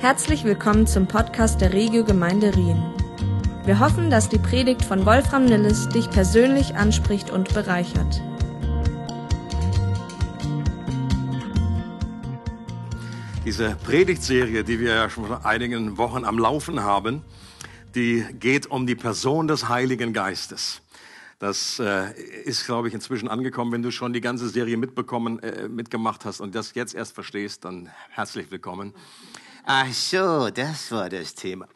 Herzlich willkommen zum Podcast der Regio Gemeinde Rien. Wir hoffen, dass die Predigt von Wolfram Nilles dich persönlich anspricht und bereichert. Diese Predigtserie, die wir ja schon vor einigen Wochen am Laufen haben, die geht um die Person des Heiligen Geistes. Das äh, ist, glaube ich, inzwischen angekommen. Wenn du schon die ganze Serie mitbekommen, äh, mitgemacht hast und das jetzt erst verstehst, dann herzlich willkommen. Ach so, das war das Thema.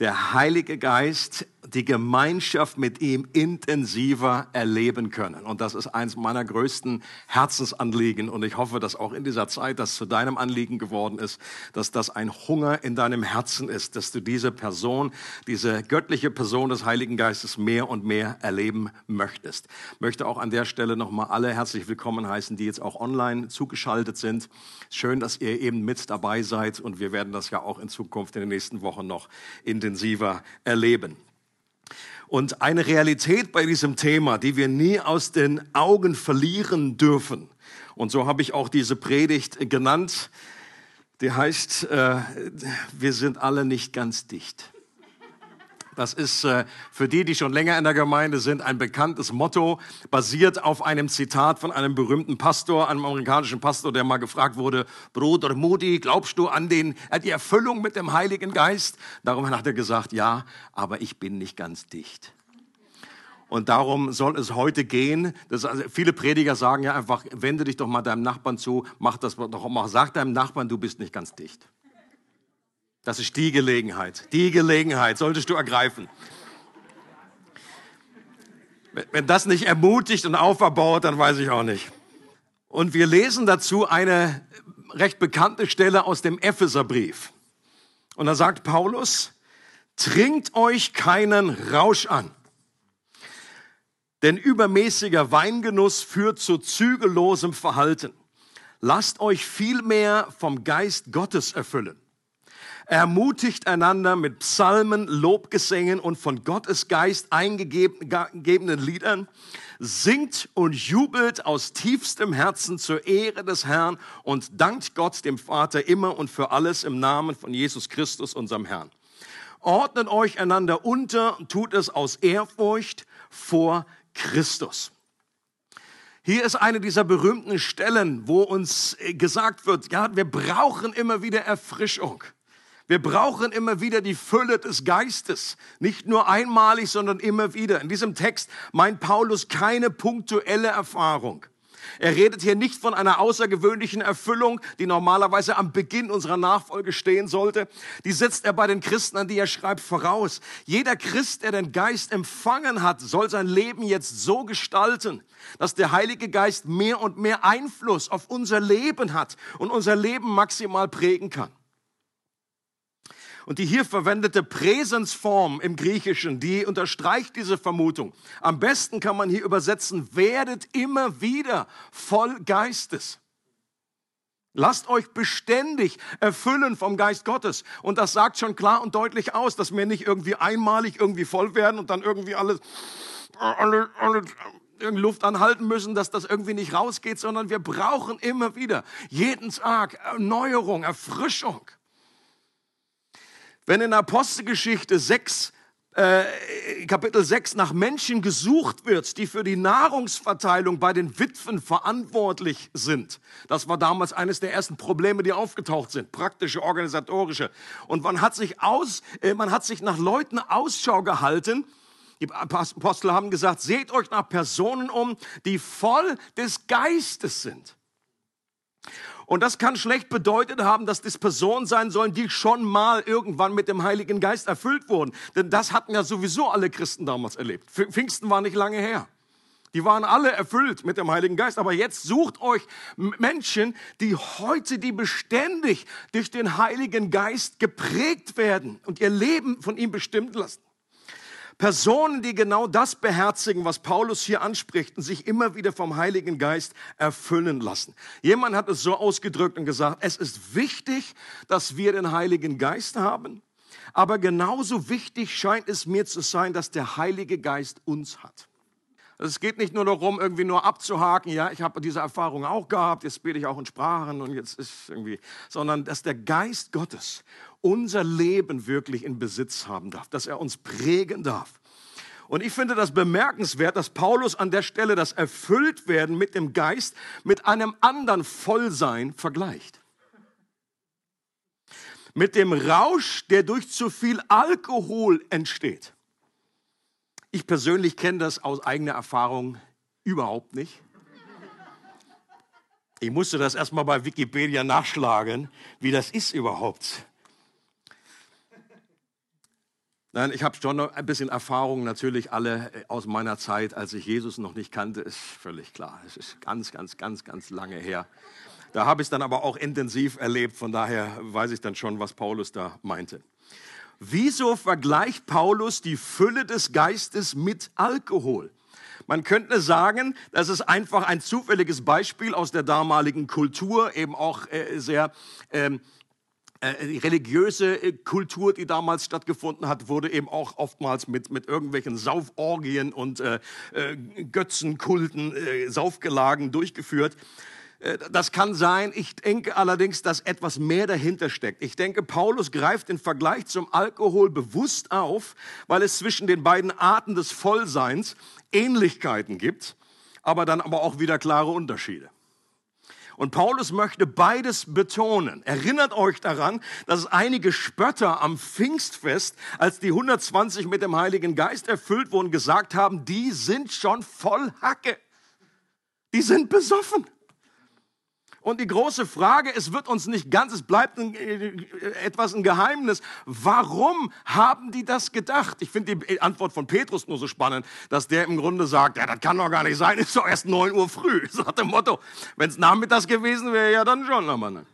Der Heilige Geist die Gemeinschaft mit ihm intensiver erleben können. Und das ist eins meiner größten Herzensanliegen. Und ich hoffe, dass auch in dieser Zeit das zu deinem Anliegen geworden ist, dass das ein Hunger in deinem Herzen ist, dass du diese Person, diese göttliche Person des Heiligen Geistes mehr und mehr erleben möchtest. Ich möchte auch an der Stelle nochmal alle herzlich willkommen heißen, die jetzt auch online zugeschaltet sind. Schön, dass ihr eben mit dabei seid. Und wir werden das ja auch in Zukunft in den nächsten Wochen noch intensiver erleben. Und eine Realität bei diesem Thema, die wir nie aus den Augen verlieren dürfen. Und so habe ich auch diese Predigt genannt. Die heißt, äh, wir sind alle nicht ganz dicht. Das ist äh, für die, die schon länger in der Gemeinde sind, ein bekanntes Motto, basiert auf einem Zitat von einem berühmten Pastor, einem amerikanischen Pastor, der mal gefragt wurde, Bruder Moody, glaubst du an den, die Erfüllung mit dem Heiligen Geist? Darum hat er gesagt, ja, aber ich bin nicht ganz dicht. Und darum soll es heute gehen. Also viele Prediger sagen ja einfach, wende dich doch mal deinem Nachbarn zu, mach das doch mal, sag deinem Nachbarn, du bist nicht ganz dicht. Das ist die Gelegenheit. Die Gelegenheit solltest du ergreifen. Wenn das nicht ermutigt und auferbaut, dann weiß ich auch nicht. Und wir lesen dazu eine recht bekannte Stelle aus dem Epheserbrief. Und da sagt Paulus, trinkt euch keinen Rausch an. Denn übermäßiger Weingenuss führt zu zügellosem Verhalten. Lasst euch vielmehr vom Geist Gottes erfüllen ermutigt einander mit Psalmen, Lobgesängen und von Gottes Geist eingegebenen Liedern, singt und jubelt aus tiefstem Herzen zur Ehre des Herrn und dankt Gott dem Vater immer und für alles im Namen von Jesus Christus, unserem Herrn. Ordnet euch einander unter und tut es aus Ehrfurcht vor Christus. Hier ist eine dieser berühmten Stellen, wo uns gesagt wird, ja, wir brauchen immer wieder Erfrischung. Wir brauchen immer wieder die Fülle des Geistes. Nicht nur einmalig, sondern immer wieder. In diesem Text meint Paulus keine punktuelle Erfahrung. Er redet hier nicht von einer außergewöhnlichen Erfüllung, die normalerweise am Beginn unserer Nachfolge stehen sollte. Die setzt er bei den Christen, an die er schreibt, voraus. Jeder Christ, der den Geist empfangen hat, soll sein Leben jetzt so gestalten, dass der Heilige Geist mehr und mehr Einfluss auf unser Leben hat und unser Leben maximal prägen kann. Und die hier verwendete Präsensform im Griechischen, die unterstreicht diese Vermutung. Am besten kann man hier übersetzen, werdet immer wieder voll Geistes. Lasst euch beständig erfüllen vom Geist Gottes. Und das sagt schon klar und deutlich aus, dass wir nicht irgendwie einmalig irgendwie voll werden und dann irgendwie alles, alle, alle, Luft anhalten müssen, dass das irgendwie nicht rausgeht, sondern wir brauchen immer wieder jeden Tag Erneuerung, Erfrischung. Wenn in Apostelgeschichte 6, äh, Kapitel 6 nach Menschen gesucht wird, die für die Nahrungsverteilung bei den Witwen verantwortlich sind. Das war damals eines der ersten Probleme, die aufgetaucht sind, praktische, organisatorische. Und man hat sich aus, äh, man hat sich nach Leuten Ausschau gehalten, die Apostel haben gesagt, seht euch nach Personen um, die voll des Geistes sind. Und das kann schlecht bedeutet haben, dass das Personen sein sollen, die schon mal irgendwann mit dem Heiligen Geist erfüllt wurden. Denn das hatten ja sowieso alle Christen damals erlebt. Pfingsten war nicht lange her. Die waren alle erfüllt mit dem Heiligen Geist. Aber jetzt sucht euch Menschen, die heute, die beständig durch den Heiligen Geist geprägt werden und ihr Leben von ihm bestimmt lassen. Personen, die genau das beherzigen, was Paulus hier anspricht und sich immer wieder vom Heiligen Geist erfüllen lassen. Jemand hat es so ausgedrückt und gesagt, es ist wichtig, dass wir den Heiligen Geist haben, aber genauso wichtig scheint es mir zu sein, dass der Heilige Geist uns hat. Es geht nicht nur darum, irgendwie nur abzuhaken, ja, ich habe diese Erfahrung auch gehabt, jetzt bete ich auch in Sprachen und jetzt ist irgendwie, sondern dass der Geist Gottes unser Leben wirklich in Besitz haben darf, dass er uns prägen darf. Und ich finde das bemerkenswert, dass Paulus an der Stelle das Erfülltwerden mit dem Geist mit einem anderen Vollsein vergleicht. Mit dem Rausch, der durch zu viel Alkohol entsteht. Ich persönlich kenne das aus eigener Erfahrung überhaupt nicht. Ich musste das erstmal bei Wikipedia nachschlagen, wie das ist überhaupt. Nein, ich habe schon ein bisschen Erfahrung, natürlich alle äh, aus meiner Zeit, als ich Jesus noch nicht kannte, ist völlig klar. Es ist ganz, ganz, ganz, ganz lange her. Da habe ich es dann aber auch intensiv erlebt, von daher weiß ich dann schon, was Paulus da meinte. Wieso vergleicht Paulus die Fülle des Geistes mit Alkohol? Man könnte sagen, das ist einfach ein zufälliges Beispiel aus der damaligen Kultur, eben auch äh, sehr ähm, äh, die religiöse äh, Kultur, die damals stattgefunden hat, wurde eben auch oftmals mit, mit irgendwelchen Sauforgien und äh, äh, Götzenkulten, äh, Saufgelagen durchgeführt. Äh, das kann sein. Ich denke allerdings, dass etwas mehr dahinter steckt. Ich denke, Paulus greift den Vergleich zum Alkohol bewusst auf, weil es zwischen den beiden Arten des Vollseins Ähnlichkeiten gibt, aber dann aber auch wieder klare Unterschiede. Und Paulus möchte beides betonen. Erinnert euch daran, dass einige Spötter am Pfingstfest, als die 120 mit dem Heiligen Geist erfüllt wurden, gesagt haben, die sind schon voll Hacke. Die sind besoffen. Und die große Frage, es wird uns nicht ganz, es bleibt ein, äh, etwas ein Geheimnis. Warum haben die das gedacht? Ich finde die Antwort von Petrus nur so spannend, dass der im Grunde sagt, ja, das kann doch gar nicht sein, ist doch erst neun Uhr früh. So hat dem Motto, wenn es nachmittags gewesen wäre, ja dann schon, aber ne.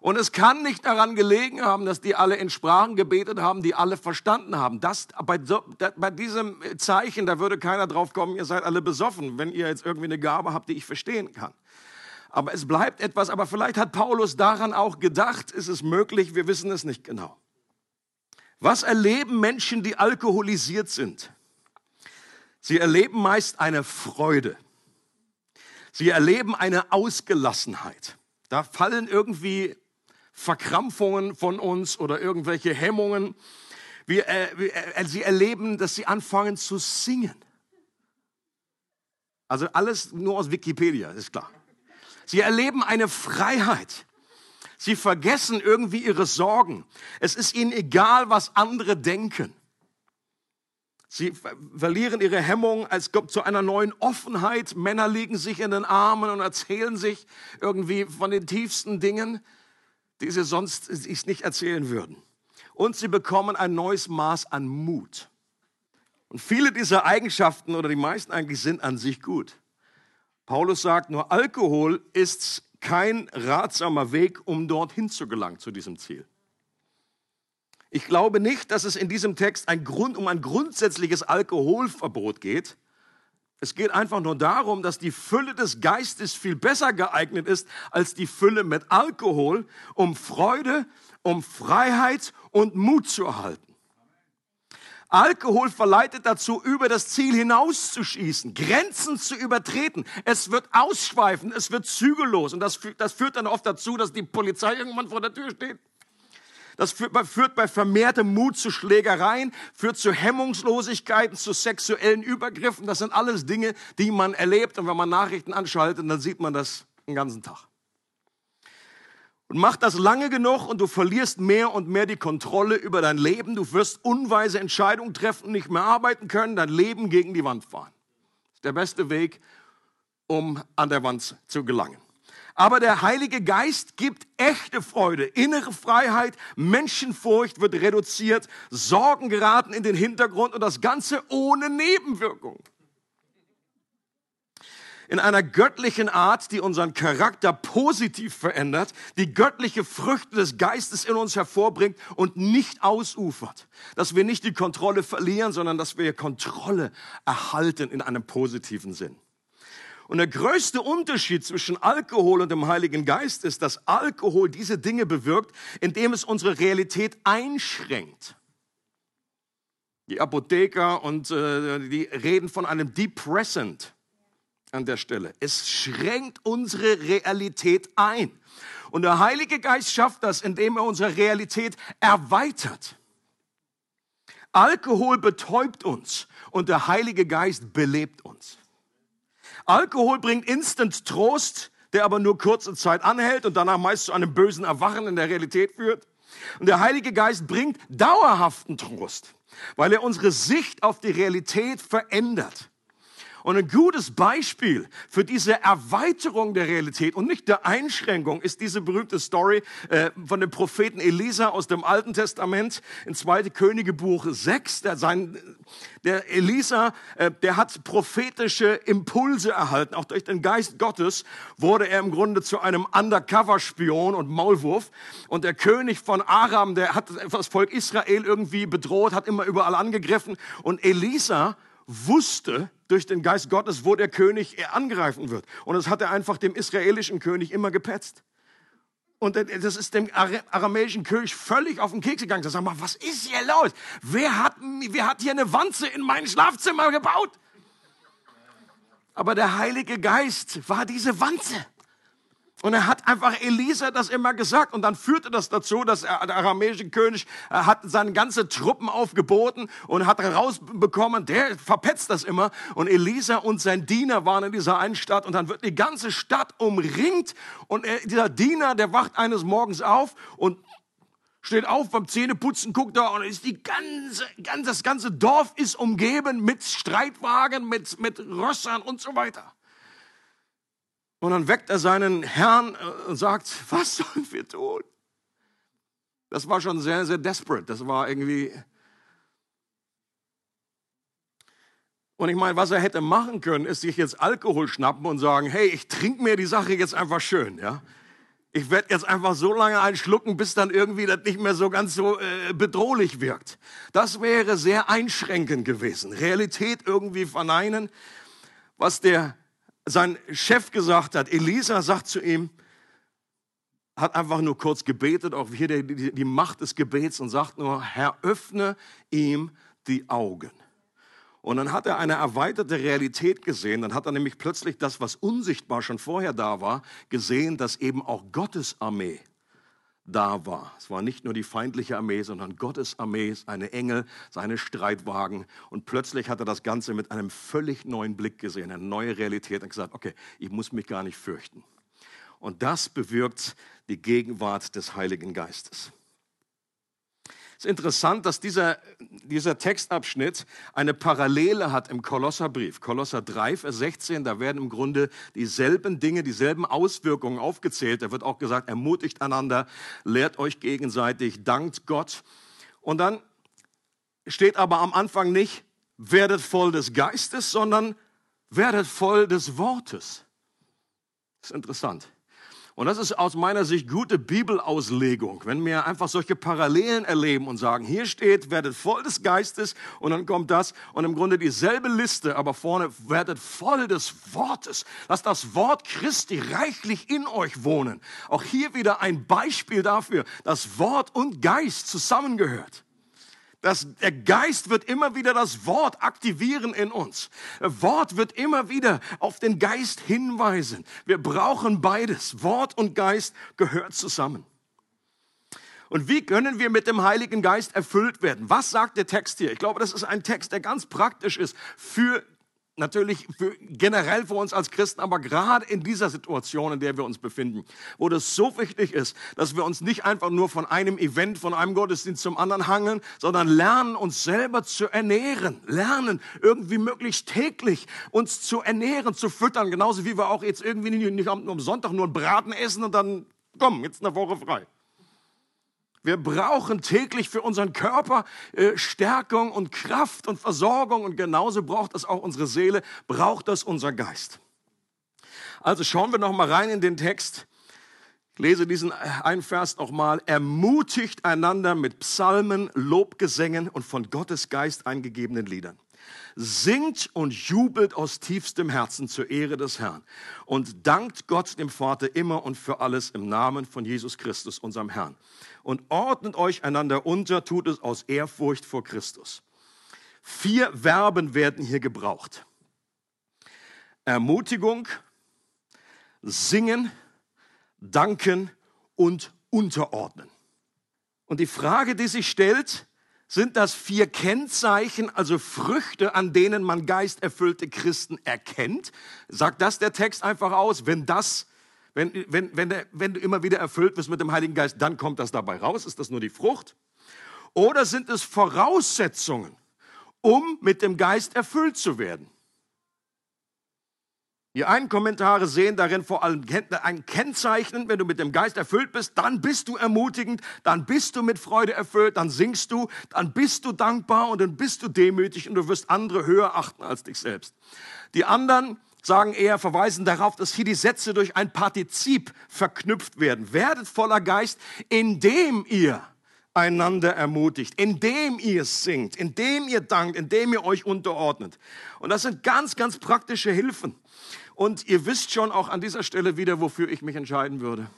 Und es kann nicht daran gelegen haben, dass die alle in Sprachen gebetet haben, die alle verstanden haben. Das, bei, bei diesem Zeichen, da würde keiner drauf kommen, ihr seid alle besoffen, wenn ihr jetzt irgendwie eine Gabe habt, die ich verstehen kann. Aber es bleibt etwas, aber vielleicht hat Paulus daran auch gedacht, ist es möglich, wir wissen es nicht genau. Was erleben Menschen, die alkoholisiert sind? Sie erleben meist eine Freude. Sie erleben eine Ausgelassenheit. Da fallen irgendwie Verkrampfungen von uns oder irgendwelche Hemmungen. Wir, äh, äh, sie erleben, dass sie anfangen zu singen. Also alles nur aus Wikipedia, ist klar. Sie erleben eine Freiheit. Sie vergessen irgendwie ihre Sorgen. Es ist ihnen egal, was andere denken. Sie verlieren ihre Hemmung, es kommt zu einer neuen Offenheit. Männer liegen sich in den Armen und erzählen sich irgendwie von den tiefsten Dingen, die sie sonst nicht erzählen würden. Und sie bekommen ein neues Maß an Mut. Und viele dieser Eigenschaften oder die meisten eigentlich sind an sich gut. Paulus sagt, nur Alkohol ist kein ratsamer Weg, um dorthin zu gelangen, zu diesem Ziel. Ich glaube nicht, dass es in diesem Text ein Grund, um ein grundsätzliches Alkoholverbot geht. Es geht einfach nur darum, dass die Fülle des Geistes viel besser geeignet ist als die Fülle mit Alkohol, um Freude, um Freiheit und Mut zu erhalten. Alkohol verleitet dazu, über das Ziel hinauszuschießen, Grenzen zu übertreten. Es wird ausschweifen, es wird zügellos. Und das, das führt dann oft dazu, dass die Polizei irgendwann vor der Tür steht. Das führt, führt bei vermehrtem Mut zu Schlägereien, führt zu Hemmungslosigkeiten, zu sexuellen Übergriffen. Das sind alles Dinge, die man erlebt. Und wenn man Nachrichten anschaltet, dann sieht man das den ganzen Tag. Und mach das lange genug und du verlierst mehr und mehr die Kontrolle über dein Leben. Du wirst unweise Entscheidungen treffen, nicht mehr arbeiten können, dein Leben gegen die Wand fahren. Das ist der beste Weg, um an der Wand zu gelangen. Aber der Heilige Geist gibt echte Freude, innere Freiheit, Menschenfurcht wird reduziert, Sorgen geraten in den Hintergrund und das Ganze ohne Nebenwirkung in einer göttlichen Art, die unseren Charakter positiv verändert, die göttliche Früchte des Geistes in uns hervorbringt und nicht ausufert. Dass wir nicht die Kontrolle verlieren, sondern dass wir Kontrolle erhalten in einem positiven Sinn. Und der größte Unterschied zwischen Alkohol und dem Heiligen Geist ist, dass Alkohol diese Dinge bewirkt, indem es unsere Realität einschränkt. Die Apotheker und äh, die reden von einem Depressant an der Stelle. Es schränkt unsere Realität ein. Und der Heilige Geist schafft das, indem er unsere Realität erweitert. Alkohol betäubt uns und der Heilige Geist belebt uns. Alkohol bringt instant Trost, der aber nur kurze Zeit anhält und danach meist zu einem bösen Erwachen in der Realität führt. Und der Heilige Geist bringt dauerhaften Trost, weil er unsere Sicht auf die Realität verändert. Und ein gutes Beispiel für diese Erweiterung der Realität und nicht der Einschränkung ist diese berühmte Story äh, von dem Propheten Elisa aus dem Alten Testament in 2. Königebuch 6. Der, sein, der Elisa, äh, der hat prophetische Impulse erhalten. Auch durch den Geist Gottes wurde er im Grunde zu einem Undercover-Spion und Maulwurf. Und der König von Aram, der hat das Volk Israel irgendwie bedroht, hat immer überall angegriffen. Und Elisa wusste durch den Geist Gottes, wo der König angreifen wird. Und das hat er einfach dem israelischen König immer gepetzt. Und das ist dem aramäischen König völlig auf den Keks gegangen. Sagt mal, was ist hier los? Wer hat, wer hat hier eine Wanze in mein Schlafzimmer gebaut? Aber der Heilige Geist war diese Wanze. Und er hat einfach Elisa das immer gesagt. Und dann führte das dazu, dass er, der aramäische König äh, hat seine ganze Truppen aufgeboten und hat herausbekommen, der verpetzt das immer. Und Elisa und sein Diener waren in dieser einen Stadt. Und dann wird die ganze Stadt umringt. Und er, dieser Diener, der wacht eines Morgens auf und steht auf beim Zähneputzen, guckt da und ist die ganze, ganz, das ganze Dorf ist umgeben mit Streitwagen, mit, mit Rössern und so weiter. Und dann weckt er seinen Herrn äh, und sagt, was sollen wir tun? Das war schon sehr, sehr desperate. Das war irgendwie. Und ich meine, was er hätte machen können, ist sich jetzt Alkohol schnappen und sagen, hey, ich trinke mir die Sache jetzt einfach schön, ja. Ich werde jetzt einfach so lange einschlucken, bis dann irgendwie das nicht mehr so ganz so äh, bedrohlich wirkt. Das wäre sehr einschränkend gewesen. Realität irgendwie verneinen. Was der sein Chef gesagt hat, Elisa sagt zu ihm, hat einfach nur kurz gebetet, auch hier die, die, Macht des Gebets und sagt nur, Herr, öffne ihm die Augen. Und dann hat er eine erweiterte Realität gesehen. Dann hat er nämlich plötzlich das, was unsichtbar schon vorher da war, gesehen, dass eben auch Gottes Armee da war. Es war nicht nur die feindliche Armee, sondern Gottes Armee, seine Engel, seine Streitwagen. Und plötzlich hat er das Ganze mit einem völlig neuen Blick gesehen, eine neue Realität und gesagt, okay, ich muss mich gar nicht fürchten. Und das bewirkt die Gegenwart des Heiligen Geistes. Es ist interessant, dass dieser, dieser Textabschnitt eine Parallele hat im Kolosserbrief. Kolosser 3, Vers 16, da werden im Grunde dieselben Dinge, dieselben Auswirkungen aufgezählt. Da wird auch gesagt, ermutigt einander, lehrt euch gegenseitig, dankt Gott. Und dann steht aber am Anfang nicht, werdet voll des Geistes, sondern werdet voll des Wortes. Das ist interessant. Und das ist aus meiner Sicht gute Bibelauslegung, wenn wir einfach solche Parallelen erleben und sagen, hier steht, werdet voll des Geistes und dann kommt das und im Grunde dieselbe Liste, aber vorne werdet voll des Wortes. Lasst das Wort Christi reichlich in euch wohnen. Auch hier wieder ein Beispiel dafür, dass Wort und Geist zusammengehört. Das, der Geist wird immer wieder das Wort aktivieren in uns. Wort wird immer wieder auf den Geist hinweisen. Wir brauchen beides. Wort und Geist gehört zusammen. Und wie können wir mit dem Heiligen Geist erfüllt werden? Was sagt der Text hier? Ich glaube, das ist ein Text, der ganz praktisch ist für natürlich für, generell für uns als Christen, aber gerade in dieser Situation, in der wir uns befinden, wo das so wichtig ist, dass wir uns nicht einfach nur von einem Event, von einem Gottesdienst zum anderen hangeln, sondern lernen, uns selber zu ernähren, lernen, irgendwie möglichst täglich uns zu ernähren, zu füttern, genauso wie wir auch jetzt irgendwie nicht, am Sonntag nur einen Braten essen und dann, komm, jetzt eine Woche frei. Wir brauchen täglich für unseren Körper äh, Stärkung und Kraft und Versorgung und genauso braucht das auch unsere Seele, braucht das unser Geist. Also schauen wir noch mal rein in den Text. Ich lese diesen äh, einen Vers noch mal. Ermutigt einander mit Psalmen, Lobgesängen und von Gottes Geist eingegebenen Liedern. Singt und jubelt aus tiefstem Herzen zur Ehre des Herrn und dankt Gott dem Vater immer und für alles im Namen von Jesus Christus, unserem Herrn und ordnet euch einander unter, tut es aus Ehrfurcht vor Christus. Vier Verben werden hier gebraucht. Ermutigung, singen, danken und unterordnen. Und die Frage, die sich stellt, sind das vier Kennzeichen, also Früchte, an denen man geisterfüllte Christen erkennt? Sagt das der Text einfach aus? Wenn das, wenn, wenn, wenn, der, wenn du immer wieder erfüllt wirst mit dem Heiligen Geist, dann kommt das dabei raus? Ist das nur die Frucht? Oder sind es Voraussetzungen, um mit dem Geist erfüllt zu werden? Die einen Kommentare sehen darin vor allem ein Kennzeichen, wenn du mit dem Geist erfüllt bist, dann bist du ermutigend, dann bist du mit Freude erfüllt, dann singst du, dann bist du dankbar und dann bist du demütig und du wirst andere höher achten als dich selbst. Die anderen sagen eher, verweisen darauf, dass hier die Sätze durch ein Partizip verknüpft werden. Werdet voller Geist, indem ihr einander ermutigt, indem ihr singt, indem ihr dankt, indem ihr euch unterordnet. Und das sind ganz, ganz praktische Hilfen. Und ihr wisst schon auch an dieser Stelle wieder, wofür ich mich entscheiden würde.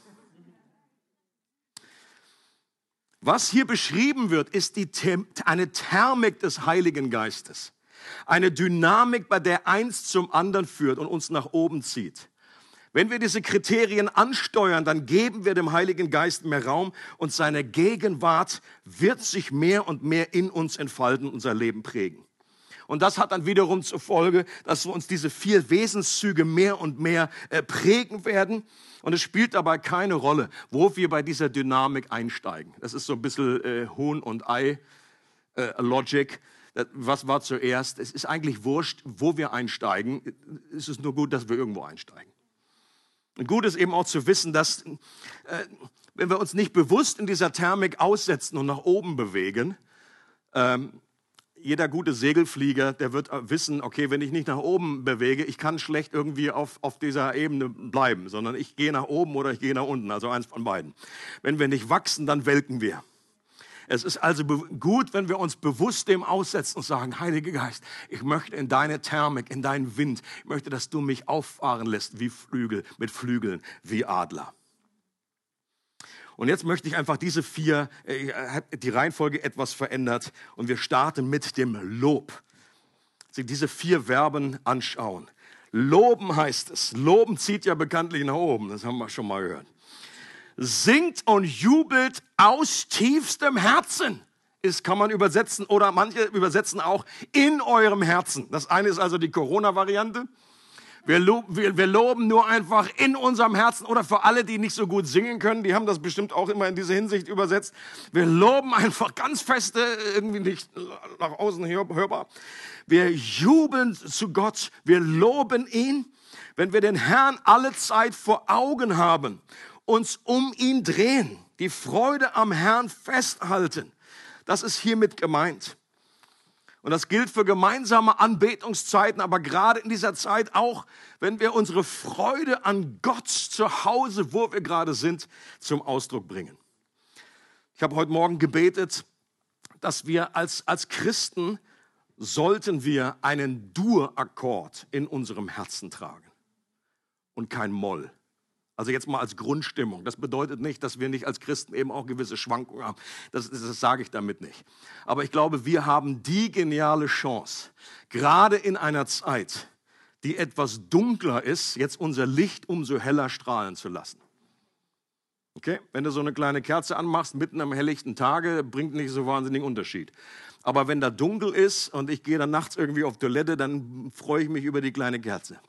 Was hier beschrieben wird, ist die, eine Thermik des Heiligen Geistes. Eine Dynamik, bei der eins zum anderen führt und uns nach oben zieht. Wenn wir diese Kriterien ansteuern, dann geben wir dem Heiligen Geist mehr Raum und seine Gegenwart wird sich mehr und mehr in uns entfalten, unser Leben prägen. Und das hat dann wiederum zur Folge, dass wir uns diese vier Wesenszüge mehr und mehr äh, prägen werden. Und es spielt dabei keine Rolle, wo wir bei dieser Dynamik einsteigen. Das ist so ein bisschen äh, Huhn und Ei äh, Logic. Was war zuerst? Es ist eigentlich wurscht, wo wir einsteigen. Es ist nur gut, dass wir irgendwo einsteigen. Und gut ist eben auch zu wissen, dass äh, wenn wir uns nicht bewusst in dieser Thermik aussetzen und nach oben bewegen, ähm, jeder gute Segelflieger, der wird wissen, okay, wenn ich nicht nach oben bewege, ich kann schlecht irgendwie auf, auf dieser Ebene bleiben, sondern ich gehe nach oben oder ich gehe nach unten, also eins von beiden. Wenn wir nicht wachsen, dann welken wir. Es ist also gut, wenn wir uns bewusst dem aussetzen und sagen, Heiliger Geist, ich möchte in deine Thermik, in deinen Wind, ich möchte, dass du mich auffahren lässt wie Flügel, mit Flügeln, wie Adler. Und jetzt möchte ich einfach diese vier, äh, die Reihenfolge etwas verändert und wir starten mit dem Lob. Sie diese vier Verben anschauen. Loben heißt es. Loben zieht ja bekanntlich nach oben, das haben wir schon mal gehört. Singt und jubelt aus tiefstem Herzen ist, kann man übersetzen oder manche übersetzen auch in eurem Herzen. Das eine ist also die Corona-Variante. Wir, lo wir, wir, loben nur einfach in unserem Herzen oder für alle, die nicht so gut singen können, die haben das bestimmt auch immer in dieser Hinsicht übersetzt. Wir loben einfach ganz feste, irgendwie nicht nach außen hörbar. Wir jubeln zu Gott, wir loben ihn. Wenn wir den Herrn alle Zeit vor Augen haben, uns um ihn drehen, die Freude am Herrn festhalten, das ist hiermit gemeint. Und das gilt für gemeinsame Anbetungszeiten, aber gerade in dieser Zeit auch, wenn wir unsere Freude an Gott zu Hause, wo wir gerade sind, zum Ausdruck bringen. Ich habe heute Morgen gebetet, dass wir als, als Christen sollten wir einen Dur-Akkord in unserem Herzen tragen und kein Moll. Also jetzt mal als Grundstimmung. Das bedeutet nicht, dass wir nicht als Christen eben auch gewisse Schwankungen haben. Das, das, sage ich damit nicht. Aber ich glaube, wir haben die geniale Chance, gerade in einer Zeit, die etwas dunkler ist, jetzt unser Licht umso heller strahlen zu lassen. Okay? Wenn du so eine kleine Kerze anmachst, mitten am helllichten Tage, bringt nicht so wahnsinnigen Unterschied. Aber wenn da dunkel ist und ich gehe dann nachts irgendwie auf Toilette, dann freue ich mich über die kleine Kerze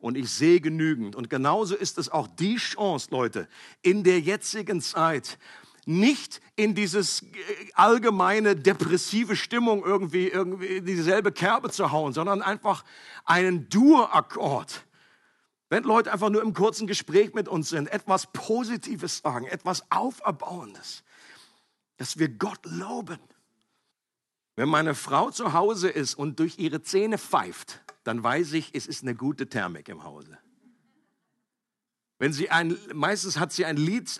und ich sehe genügend. Und genauso ist es auch die Chance, Leute, in der jetzigen Zeit nicht in dieses äh, allgemeine depressive Stimmung irgendwie, irgendwie dieselbe Kerbe zu hauen, sondern einfach einen Dur-Akkord. Wenn Leute einfach nur im kurzen Gespräch mit uns sind, etwas Positives sagen, etwas Auferbauendes, dass wir Gott loben. Wenn meine Frau zu Hause ist und durch ihre Zähne pfeift, dann weiß ich, es ist eine gute Thermik im Hause. Wenn sie ein, meistens hat sie ein Lied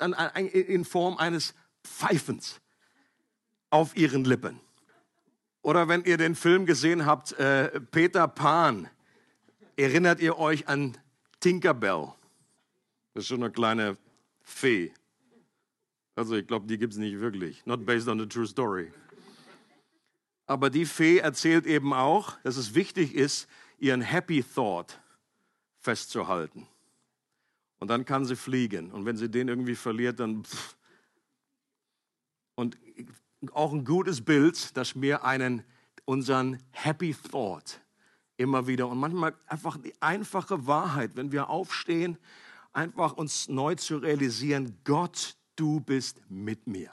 in Form eines Pfeifens auf ihren Lippen. Oder wenn ihr den Film gesehen habt, äh, Peter Pan, erinnert ihr euch an Tinkerbell? Das ist schon eine kleine Fee. Also ich glaube, die gibt es nicht wirklich. Not based on a true story. Aber die Fee erzählt eben auch, dass es wichtig ist, ihren Happy Thought festzuhalten. Und dann kann sie fliegen. Und wenn sie den irgendwie verliert, dann... Pff. Und auch ein gutes Bild, dass wir einen, unseren Happy Thought immer wieder und manchmal einfach die einfache Wahrheit, wenn wir aufstehen, einfach uns neu zu realisieren, Gott, du bist mit mir.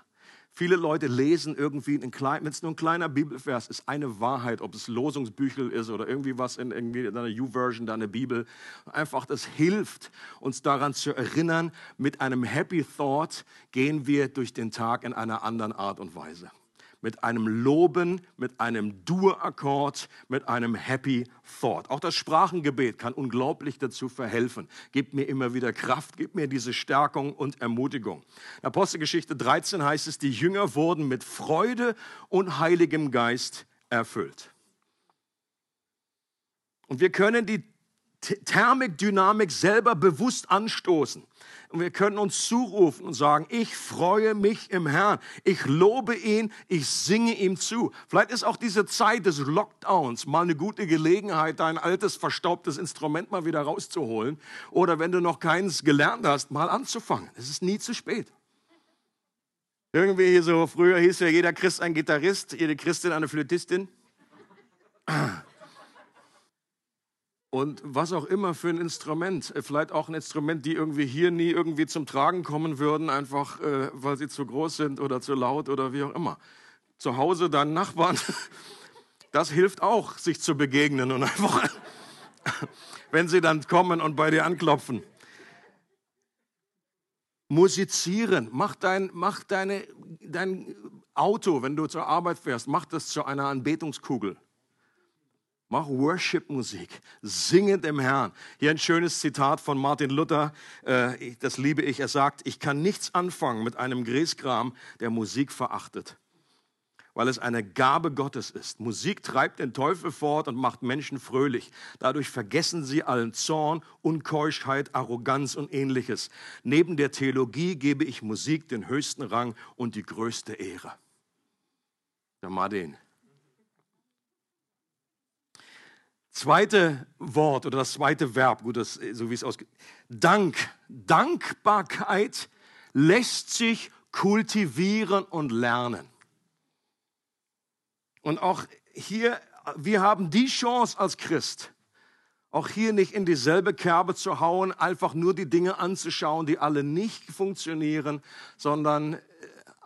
Viele Leute lesen irgendwie, wenn es nur ein kleiner Bibelvers ist, eine Wahrheit, ob es Losungsbüchel ist oder irgendwie was in, irgendwie in einer U-Version, deiner Bibel. Einfach, das hilft, uns daran zu erinnern, mit einem Happy Thought gehen wir durch den Tag in einer anderen Art und Weise mit einem Loben, mit einem Dur-Akkord, mit einem Happy Thought. Auch das Sprachengebet kann unglaublich dazu verhelfen. Gibt mir immer wieder Kraft, gibt mir diese Stärkung und Ermutigung. In Apostelgeschichte 13 heißt es, die Jünger wurden mit Freude und Heiligem Geist erfüllt. Und wir können die Thermikdynamik selber bewusst anstoßen. Und wir können uns zurufen und sagen, ich freue mich im Herrn. Ich lobe ihn, ich singe ihm zu. Vielleicht ist auch diese Zeit des Lockdowns mal eine gute Gelegenheit, dein altes, verstaubtes Instrument mal wieder rauszuholen. Oder wenn du noch keins gelernt hast, mal anzufangen. Es ist nie zu spät. Irgendwie hier so, früher hieß ja jeder Christ ein Gitarrist, jede Christin eine Flötistin und was auch immer für ein Instrument, äh, vielleicht auch ein Instrument, die irgendwie hier nie irgendwie zum Tragen kommen würden, einfach äh, weil sie zu groß sind oder zu laut oder wie auch immer. Zu Hause deinen Nachbarn, das hilft auch, sich zu begegnen und einfach, wenn sie dann kommen und bei dir anklopfen. Musizieren, mach dein, mach deine, dein Auto, wenn du zur Arbeit fährst, mach das zu einer Anbetungskugel. Mach Worship-Musik, singe dem Herrn. Hier ein schönes Zitat von Martin Luther, äh, das liebe ich. Er sagt, ich kann nichts anfangen mit einem Grieskram, der Musik verachtet, weil es eine Gabe Gottes ist. Musik treibt den Teufel fort und macht Menschen fröhlich. Dadurch vergessen sie allen Zorn, Unkeuschheit, Arroganz und ähnliches. Neben der Theologie gebe ich Musik den höchsten Rang und die größte Ehre. Der Martin. Zweite Wort oder das zweite Verb, gut, das, so wie es ausgeht. Dank, Dankbarkeit lässt sich kultivieren und lernen. Und auch hier, wir haben die Chance als Christ, auch hier nicht in dieselbe Kerbe zu hauen, einfach nur die Dinge anzuschauen, die alle nicht funktionieren, sondern äh,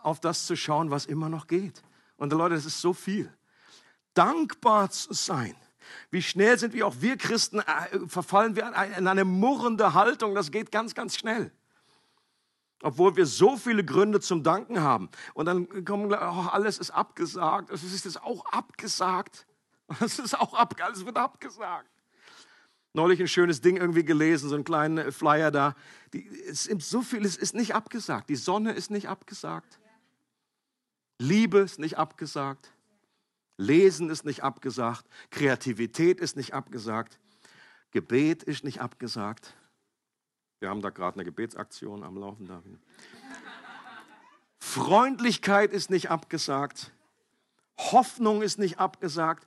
auf das zu schauen, was immer noch geht. Und Leute, das ist so viel. Dankbar zu sein wie schnell sind wir, auch wir Christen, äh, verfallen wir in eine murrende Haltung. Das geht ganz, ganz schnell. Obwohl wir so viele Gründe zum Danken haben. Und dann kommen, oh, alles ist abgesagt. Es ist jetzt auch abgesagt. Es ist auch abgesagt. Alles wird abgesagt. Neulich ein schönes Ding irgendwie gelesen, so einen kleinen Flyer da. Die, es ist so viel, es ist nicht abgesagt. Die Sonne ist nicht abgesagt. Liebe ist nicht abgesagt. Lesen ist nicht abgesagt, Kreativität ist nicht abgesagt, Gebet ist nicht abgesagt. Wir haben da gerade eine Gebetsaktion am Laufen. Da. Freundlichkeit ist nicht abgesagt. Hoffnung ist nicht abgesagt.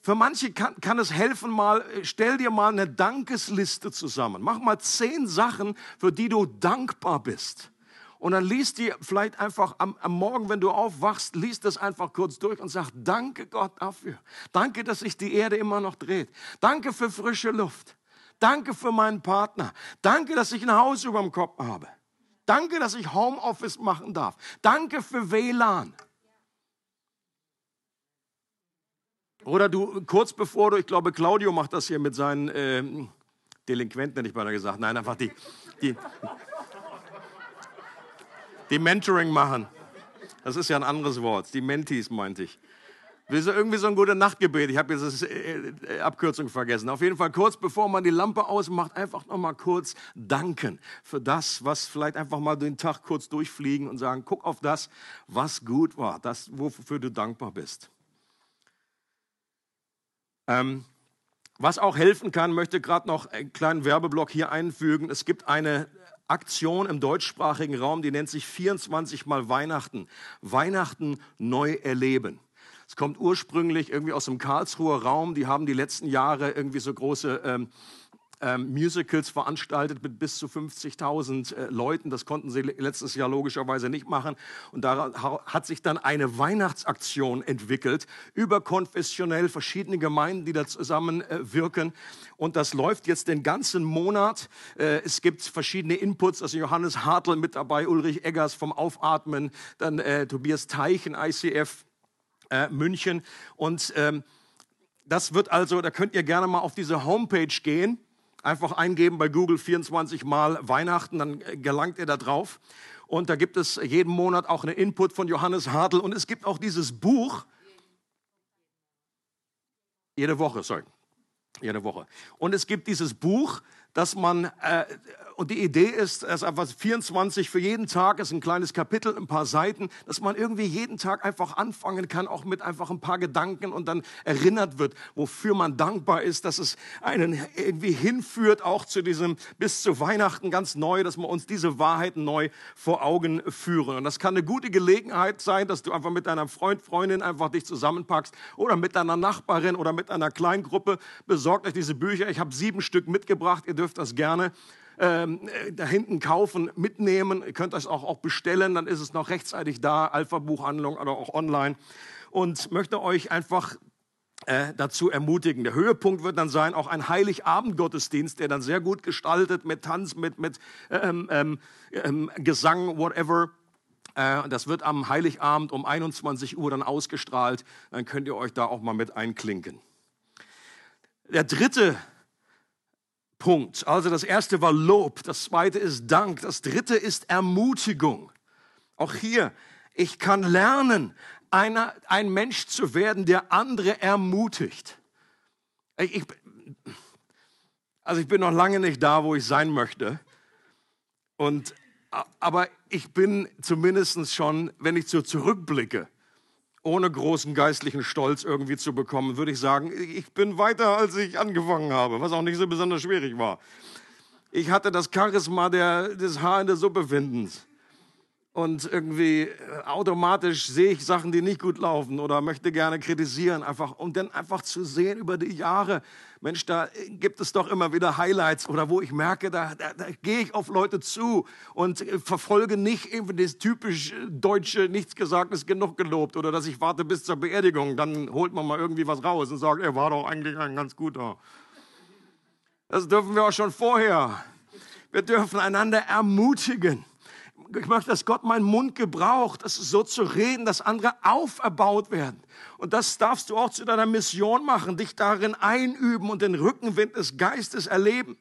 Für manche kann, kann es helfen, mal, stell dir mal eine Dankesliste zusammen. Mach mal zehn Sachen, für die du dankbar bist. Und dann liest die vielleicht einfach am, am, Morgen, wenn du aufwachst, liest das einfach kurz durch und sagt, danke Gott dafür. Danke, dass sich die Erde immer noch dreht. Danke für frische Luft. Danke für meinen Partner. Danke, dass ich ein Haus über dem Kopf habe. Danke, dass ich Homeoffice machen darf. Danke für WLAN. Oder du, kurz bevor du, ich glaube, Claudio macht das hier mit seinen äh, Delinquenten, hätte ich beinahe gesagt. Nein, einfach die, die die Mentoring machen. Das ist ja ein anderes Wort. Die Mentees meinte ich. Wir sind irgendwie so ein gutes Nachtgebet. Ich habe jetzt die äh, Abkürzung vergessen. Auf jeden Fall kurz bevor man die Lampe ausmacht, einfach noch mal kurz danken für das, was vielleicht einfach mal den Tag kurz durchfliegen und sagen, guck auf das, was gut war, das, wofür du dankbar bist. Ähm, was auch helfen kann, möchte gerade noch einen kleinen Werbeblock hier einfügen. Es gibt eine Aktion im deutschsprachigen Raum, die nennt sich 24 mal Weihnachten. Weihnachten neu erleben. Es kommt ursprünglich irgendwie aus dem Karlsruher Raum. Die haben die letzten Jahre irgendwie so große ähm, ähm, Musicals veranstaltet mit bis zu 50.000 äh, Leuten. Das konnten sie letztes Jahr logischerweise nicht machen. Und da hat sich dann eine Weihnachtsaktion entwickelt, überkonfessionell verschiedene Gemeinden, die da zusammen äh. Und das läuft jetzt den ganzen Monat. Äh, es gibt verschiedene Inputs, also Johannes Hartl mit dabei, Ulrich Eggers vom Aufatmen, dann äh, Tobias Teichen, ICF äh, München. Und ähm, das wird also, da könnt ihr gerne mal auf diese Homepage gehen Einfach eingeben bei Google 24 Mal Weihnachten, dann gelangt ihr da drauf. Und da gibt es jeden Monat auch einen Input von Johannes Hartl. Und es gibt auch dieses Buch. Jede Woche, sorry. Jede Woche. Und es gibt dieses Buch, dass man, äh, und die Idee ist, es ist einfach 24 für jeden Tag, ist ein kleines Kapitel, ein paar Seiten, dass man irgendwie jeden Tag einfach anfangen kann, auch mit einfach ein paar Gedanken und dann erinnert wird, wofür man dankbar ist, dass es einen irgendwie hinführt, auch zu diesem, bis zu Weihnachten ganz neu, dass wir uns diese Wahrheiten neu vor Augen führen. Und das kann eine gute Gelegenheit sein, dass du einfach mit deiner Freund, Freundin einfach dich zusammenpackst oder mit deiner Nachbarin oder mit einer Kleingruppe. Besorgt euch diese Bücher. Ich habe sieben Stück mitgebracht. Ihr dürft das gerne ähm, da hinten kaufen, mitnehmen. Ihr könnt das auch, auch bestellen, dann ist es noch rechtzeitig da, Alpha-Buchhandlung oder auch online. Und möchte euch einfach äh, dazu ermutigen. Der Höhepunkt wird dann sein, auch ein Heiligabend-Gottesdienst, der dann sehr gut gestaltet mit Tanz, mit, mit ähm, ähm, ähm Gesang, whatever. Äh, das wird am Heiligabend um 21 Uhr dann ausgestrahlt. Dann könnt ihr euch da auch mal mit einklinken. Der dritte Punkt. Also das erste war Lob, das zweite ist Dank, das dritte ist Ermutigung. Auch hier, ich kann lernen, einer, ein Mensch zu werden, der andere ermutigt. Ich, also ich bin noch lange nicht da, wo ich sein möchte. Und, aber ich bin zumindest schon, wenn ich so zurückblicke, ohne großen geistlichen Stolz irgendwie zu bekommen, würde ich sagen, ich bin weiter, als ich angefangen habe, was auch nicht so besonders schwierig war. Ich hatte das Charisma der, des Haar in der Suppe findens und irgendwie äh, automatisch sehe ich Sachen, die nicht gut laufen oder möchte gerne kritisieren, einfach und dann einfach zu sehen über die Jahre, Mensch, da gibt es doch immer wieder Highlights oder wo ich merke, da, da, da gehe ich auf Leute zu und äh, verfolge nicht eben das typisch deutsche, nichts gesagt ist genug gelobt oder dass ich warte bis zur Beerdigung, dann holt man mal irgendwie was raus und sagt, er war doch eigentlich ein ganz guter. Das dürfen wir auch schon vorher. Wir dürfen einander ermutigen ich möchte, dass Gott meinen Mund gebraucht, das so zu reden, dass andere auferbaut werden. Und das darfst du auch zu deiner Mission machen, dich darin einüben und den Rückenwind des Geistes erleben.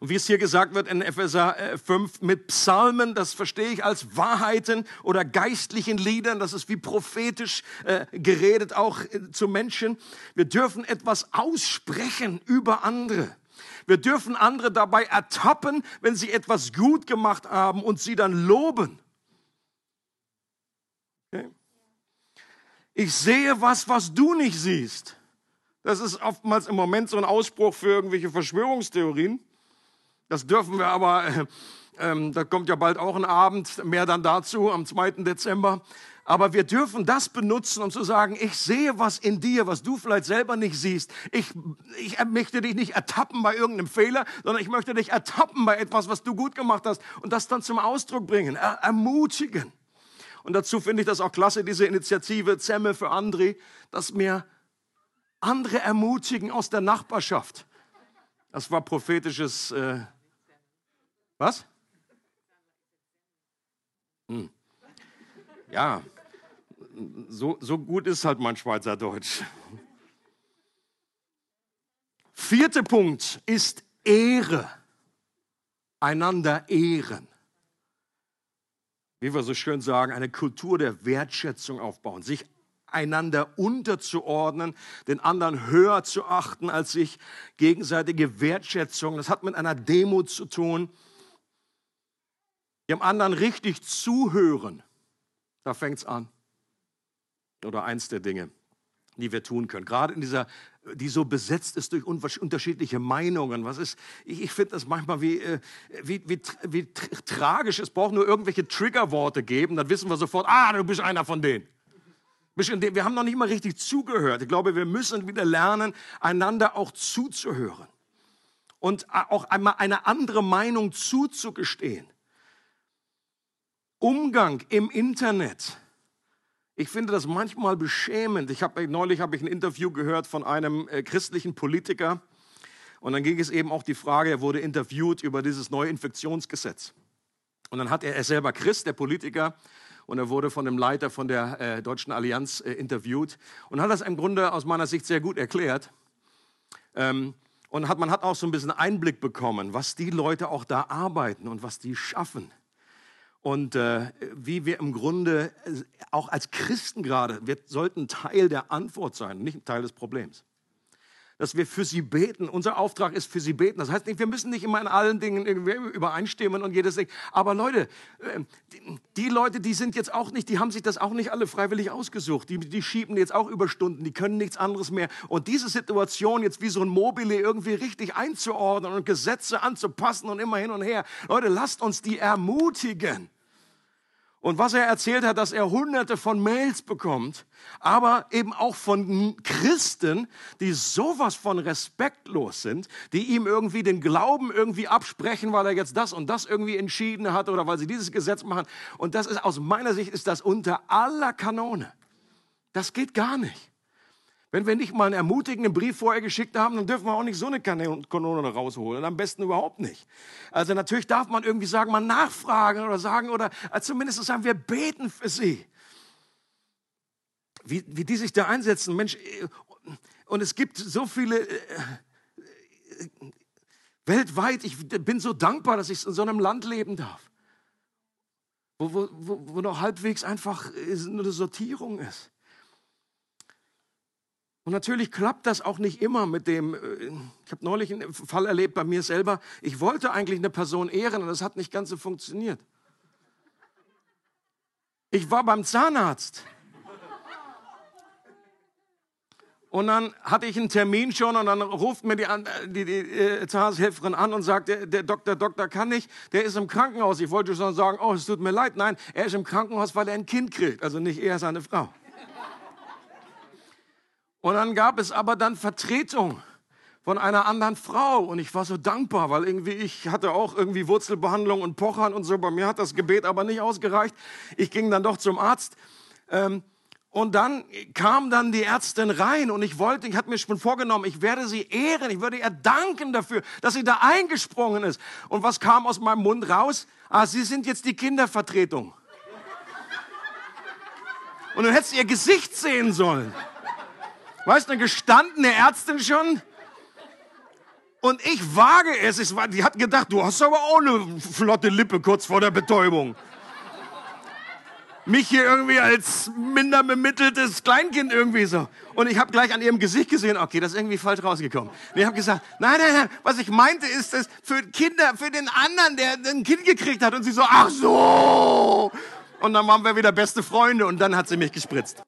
Und wie es hier gesagt wird in Epheser 5 äh, mit Psalmen, das verstehe ich als Wahrheiten oder geistlichen Liedern, das ist wie prophetisch äh, geredet auch äh, zu Menschen. Wir dürfen etwas aussprechen über andere. Wir dürfen andere dabei ertappen, wenn sie etwas gut gemacht haben und sie dann loben. Okay. Ich sehe was, was du nicht siehst. Das ist oftmals im Moment so ein Ausspruch für irgendwelche Verschwörungstheorien. Das dürfen wir aber, äh, äh, da kommt ja bald auch ein Abend, mehr dann dazu am 2. Dezember. Aber wir dürfen das benutzen, um zu sagen, ich sehe was in dir, was du vielleicht selber nicht siehst. Ich, ich möchte dich nicht ertappen bei irgendeinem Fehler, sondern ich möchte dich ertappen bei etwas, was du gut gemacht hast und das dann zum Ausdruck bringen, er, ermutigen. Und dazu finde ich das auch klasse, diese Initiative Zemme für Andri, dass mir andere ermutigen aus der Nachbarschaft. Das war prophetisches. Äh, was? Hm. Ja, so, so gut ist halt mein Schweizerdeutsch. Vierter Punkt ist Ehre. Einander ehren. Wie wir so schön sagen, eine Kultur der Wertschätzung aufbauen, sich einander unterzuordnen, den anderen höher zu achten als sich, gegenseitige Wertschätzung. Das hat mit einer Demut zu tun. Dem anderen richtig zuhören. Da fängt es an oder eins der Dinge, die wir tun können. Gerade in dieser, die so besetzt ist durch unterschiedliche Meinungen. Was ist, ich, ich finde das manchmal wie, äh, wie, wie, wie tragisch. Es braucht nur irgendwelche Triggerworte geben, dann wissen wir sofort, ah, du bist einer von denen. Wir haben noch nicht mal richtig zugehört. Ich glaube, wir müssen wieder lernen, einander auch zuzuhören und auch einmal eine andere Meinung zuzugestehen. Umgang im Internet. Ich finde das manchmal beschämend. Ich habe neulich habe ich ein Interview gehört von einem äh, christlichen Politiker und dann ging es eben auch die Frage, er wurde interviewt über dieses neue Infektionsgesetz. Und dann hat er, er selber Christ, der Politiker, und er wurde von dem Leiter von der äh, Deutschen Allianz äh, interviewt und hat das im Grunde aus meiner Sicht sehr gut erklärt. Ähm, und hat, man hat auch so ein bisschen Einblick bekommen, was die Leute auch da arbeiten und was die schaffen. Und äh, wie wir im Grunde äh, auch als Christen gerade, wir sollten Teil der Antwort sein, nicht Teil des Problems dass wir für sie beten. Unser Auftrag ist für sie beten. Das heißt nicht, wir müssen nicht immer in allen Dingen übereinstimmen und jedes Ding. Aber Leute, ähm, die Leute, die sind jetzt auch nicht, die haben sich das auch nicht alle freiwillig ausgesucht. Die, die schieben jetzt auch Überstunden, die können nichts anderes mehr. Und diese Situation jetzt wie so ein Mobile irgendwie richtig einzuordnen und Gesetze anzupassen und immer hin und her. Leute, lasst uns die ermutigen. Und was er erzählt hat, dass er hunderte von Mails bekommt, aber eben auch von Christen, die sowas von respektlos sind, die ihm irgendwie den Glauben irgendwie absprechen, weil er jetzt das und das irgendwie entschieden hat oder weil sie dieses Gesetz machen. Und das ist aus meiner Sicht ist das unter aller Kanone. Das geht gar nicht. Wenn wir nicht mal einen ermutigenden Brief vorher geschickt haben, dann dürfen wir auch nicht so eine Kanone rausholen. Am besten überhaupt nicht. Also natürlich darf man irgendwie sagen, mal nachfragen oder sagen oder äh, zumindest sagen, wir beten für sie. Wie, wie die sich da einsetzen. Mensch, äh, und es gibt so viele äh, weltweit. Ich bin so dankbar, dass ich in so einem Land leben darf. Wo, wo, wo, wo noch halbwegs einfach eine Sortierung ist. Und natürlich klappt das auch nicht immer mit dem, äh, ich habe neulich einen Fall erlebt bei mir selber, ich wollte eigentlich eine Person ehren und das hat nicht ganz so funktioniert. Ich war beim Zahnarzt. Und dann hatte ich einen Termin schon und dann ruft mir die, die, die äh, Zahnarzthelferin an und sagt, der, der Doktor, Doktor kann nicht, der ist im Krankenhaus. Ich wollte schon sagen, oh, es tut mir leid. Nein, er ist im Krankenhaus, weil er ein Kind kriegt, also nicht er, seine Frau. Und dann gab es aber dann Vertretung von einer anderen Frau und ich war so dankbar, weil irgendwie ich hatte auch irgendwie Wurzelbehandlung und Pochern und so. Bei mir hat das Gebet aber nicht ausgereicht. Ich ging dann doch zum Arzt. Ähm, und dann kam dann die Ärztin rein und ich wollte, ich hatte mir schon vorgenommen, ich werde sie ehren, ich würde ihr danken dafür, dass sie da eingesprungen ist. Und was kam aus meinem Mund raus? Ah, Sie sind jetzt die Kindervertretung. Und du hättest ihr Gesicht sehen sollen. Weißt du, eine gestandene Ärztin schon? Und ich wage es, war, die hat gedacht, du hast aber auch eine flotte Lippe kurz vor der Betäubung. Mich hier irgendwie als minder bemitteltes Kleinkind irgendwie so. Und ich habe gleich an ihrem Gesicht gesehen, okay, das ist irgendwie falsch rausgekommen. Und ich habe gesagt, nein, nein, nein, was ich meinte ist, dass für Kinder, für den anderen, der ein Kind gekriegt hat. Und sie so, ach so. Und dann waren wir wieder beste Freunde und dann hat sie mich gespritzt.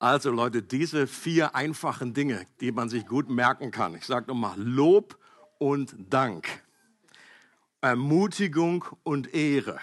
Also Leute, diese vier einfachen Dinge, die man sich gut merken kann. Ich sage nochmal, Lob und Dank, Ermutigung und Ehre.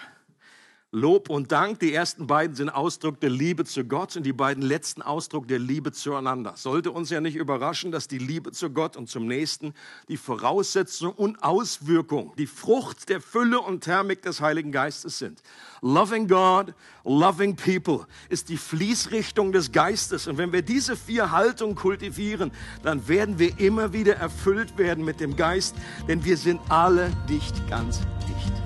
Lob und Dank, die ersten beiden sind Ausdruck der Liebe zu Gott und die beiden letzten Ausdruck der Liebe zueinander. Sollte uns ja nicht überraschen, dass die Liebe zu Gott und zum Nächsten die Voraussetzung und Auswirkung, die Frucht der Fülle und Thermik des Heiligen Geistes sind. Loving God, loving people ist die Fließrichtung des Geistes. Und wenn wir diese vier Haltungen kultivieren, dann werden wir immer wieder erfüllt werden mit dem Geist, denn wir sind alle dicht, ganz dicht.